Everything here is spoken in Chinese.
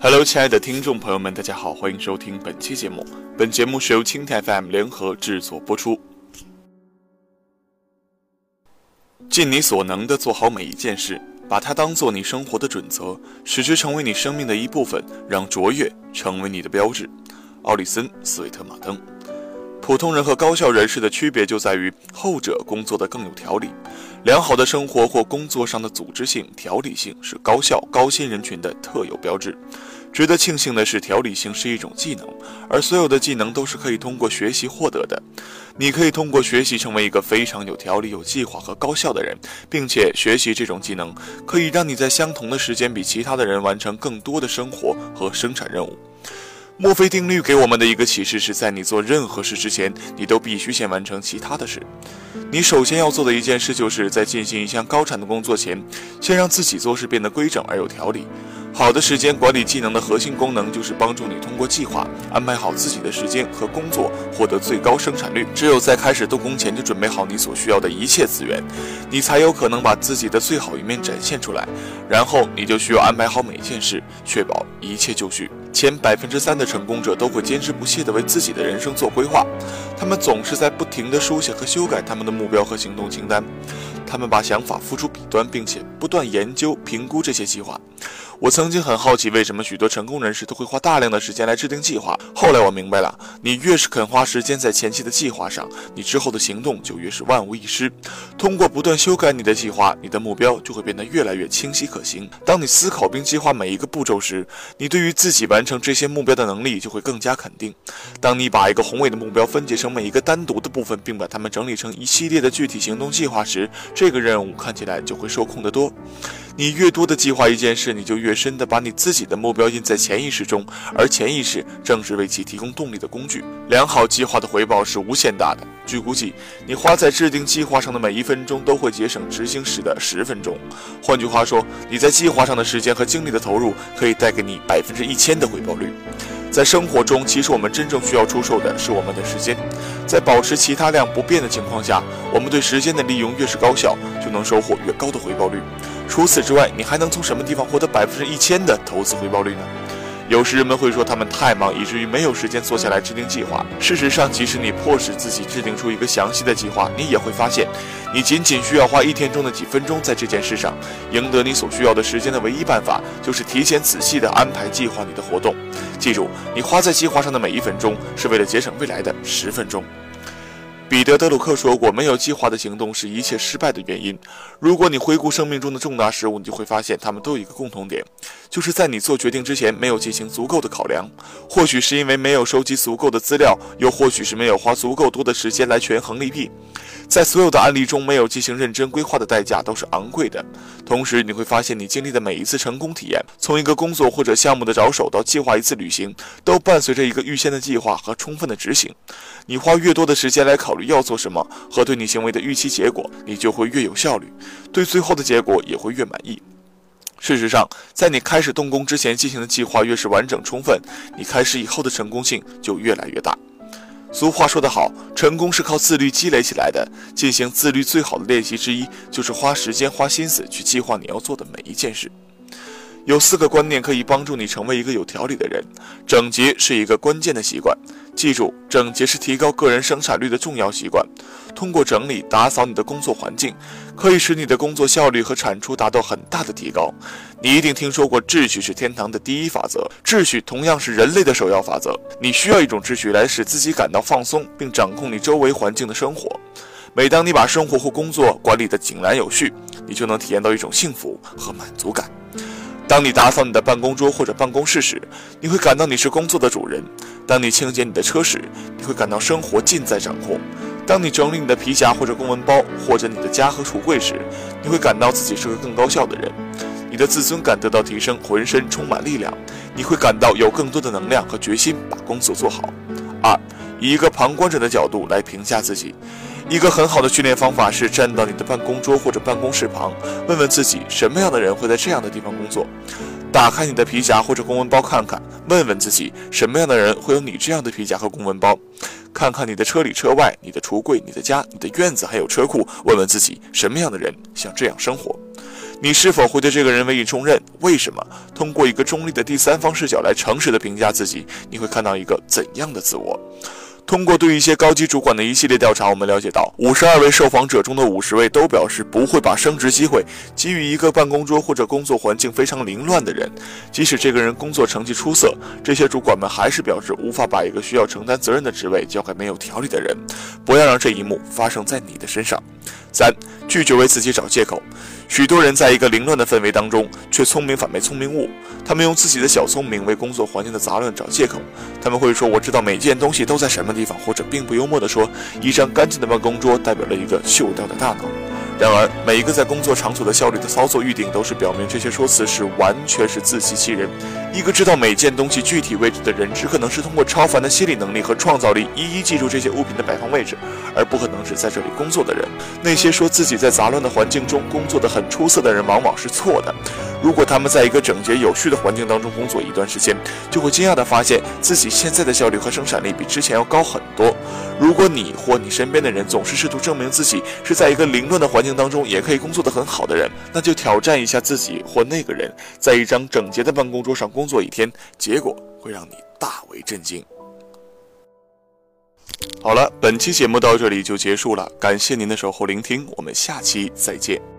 Hello，亲爱的听众朋友们，大家好，欢迎收听本期节目。本节目是由青泰 FM 联合制作播出。尽你所能的做好每一件事，把它当做你生活的准则，使之成为你生命的一部分，让卓越成为你的标志。奥里森·斯韦特马登。普通人和高效人士的区别就在于，后者工作的更有条理。良好的生活或工作上的组织性、条理性是高效、高薪人群的特有标志。值得庆幸的是，条理性是一种技能，而所有的技能都是可以通过学习获得的。你可以通过学习成为一个非常有条理、有计划和高效的人，并且学习这种技能可以让你在相同的时间比其他的人完成更多的生活和生产任务。墨菲定律给我们的一个启示是在你做任何事之前，你都必须先完成其他的事。你首先要做的一件事，就是在进行一项高产的工作前，先让自己做事变得规整而有条理。好的时间管理技能的核心功能，就是帮助你通过计划安排好自己的时间和工作，获得最高生产率。只有在开始动工前就准备好你所需要的一切资源，你才有可能把自己的最好一面展现出来。然后你就需要安排好每件事，确保一切就绪。前百分之三的成功者都会坚持不懈地为自己的人生做规划，他们总是在不停地书写和修改他们的目标和行动清单，他们把想法付诸笔端，并且不断研究评估这些计划。我曾经很好奇，为什么许多成功人士都会花大量的时间来制定计划。后来我明白了，你越是肯花时间在前期的计划上，你之后的行动就越是万无一失。通过不断修改你的计划，你的目标就会变得越来越清晰可行。当你思考并计划每一个步骤时，你对于自己完成这些目标的能力就会更加肯定。当你把一个宏伟的目标分解成每一个单独的部分，并把它们整理成一系列的具体行动计划时，这个任务看起来就会受控得多。你越多的计划一件事，你就越深的把你自己的目标印在潜意识中，而潜意识正是为其提供动力的工具。良好计划的回报是无限大的。据估计，你花在制定计划上的每一分钟都会节省执行时的十分钟。换句话说，你在计划上的时间和精力的投入可以带给你百分之一千的回报率。在生活中，其实我们真正需要出售的是我们的时间。在保持其他量不变的情况下，我们对时间的利用越是高效，就能收获越高的回报率。除此之外，你还能从什么地方获得百分之一千的投资回报率呢？有时人们会说他们太忙，以至于没有时间坐下来制定计划。事实上，即使你迫使自己制定出一个详细的计划，你也会发现，你仅仅需要花一天中的几分钟在这件事上。赢得你所需要的时间的唯一办法，就是提前仔细地安排计划你的活动。记住，你花在计划上的每一分钟，是为了节省未来的十分钟。彼得·德鲁克说过：“没有计划的行动是一切失败的原因。”如果你回顾生命中的重大事物，你就会发现他们都有一个共同点，就是在你做决定之前没有进行足够的考量。或许是因为没有收集足够的资料，又或许是没有花足够多的时间来权衡利弊。在所有的案例中，没有进行认真规划的代价都是昂贵的。同时，你会发现你经历的每一次成功体验，从一个工作或者项目的着手到计划一次旅行，都伴随着一个预先的计划和充分的执行。你花越多的时间来考虑要做什么和对你行为的预期结果，你就会越有效率，对最后的结果也会越满意。事实上，在你开始动工之前进行的计划越是完整充分，你开始以后的成功性就越来越大。俗话说得好，成功是靠自律积累起来的。进行自律最好的练习之一，就是花时间、花心思去计划你要做的每一件事。有四个观念可以帮助你成为一个有条理的人。整洁是一个关键的习惯，记住，整洁是提高个人生产率的重要习惯。通过整理打扫你的工作环境，可以使你的工作效率和产出达到很大的提高。你一定听说过“秩序是天堂的第一法则”，秩序同样是人类的首要法则。你需要一种秩序来使自己感到放松，并掌控你周围环境的生活。每当你把生活或工作管理得井然有序，你就能体验到一种幸福和满足感。当你打扫你的办公桌或者办公室时，你会感到你是工作的主人；当你清洁你的车时，你会感到生活尽在掌控；当你整理你的皮夹或者公文包，或者你的家和橱柜时，你会感到自己是个更高效的人。你的自尊感得到提升，浑身充满力量，你会感到有更多的能量和决心把工作做好。二，以一个旁观者的角度来评价自己。一个很好的训练方法是站到你的办公桌或者办公室旁，问问自己什么样的人会在这样的地方工作。打开你的皮夹或者公文包看看，问问自己什么样的人会有你这样的皮夹和公文包。看看你的车里车外、你的橱柜、你的家、你的院子还有车库，问问自己什么样的人像这样生活。你是否会对这个人委以重任？为什么？通过一个中立的第三方视角来诚实的评价自己，你会看到一个怎样的自我？通过对一些高级主管的一系列调查，我们了解到，五十二位受访者中的五十位都表示不会把升职机会给予一个办公桌或者工作环境非常凌乱的人。即使这个人工作成绩出色，这些主管们还是表示无法把一个需要承担责任的职位交给没有条理的人。不要让这一幕发生在你的身上。三、拒绝为自己找借口。许多人在一个凌乱的氛围当中，却聪明反被聪明误。他们用自己的小聪明为工作环境的杂乱找借口。他们会说：“我知道每件东西都在什么地方。”或者并不幽默地说：“一张干净的办公桌代表了一个锈掉的大脑。”然而，每一个在工作场所的效率的操作预定，都是表明这些说辞是完全是自欺欺人。一个知道每件东西具体位置的人，只可能是通过超凡的心理能力和创造力，一一记住这些物品的摆放位置，而不可能是在这里工作的人。那些说自己在杂乱的环境中工作的很出色的人，往往是错的。如果他们在一个整洁有序的环境当中工作一段时间，就会惊讶地发现自己现在的效率和生产力比之前要高很多。如果你或你身边的人总是试图证明自己是在一个凌乱的环境当中也可以工作的很好的人，那就挑战一下自己或那个人，在一张整洁的办公桌上工作一天，结果会让你大为震惊。好了，本期节目到这里就结束了，感谢您的守候聆听，我们下期再见。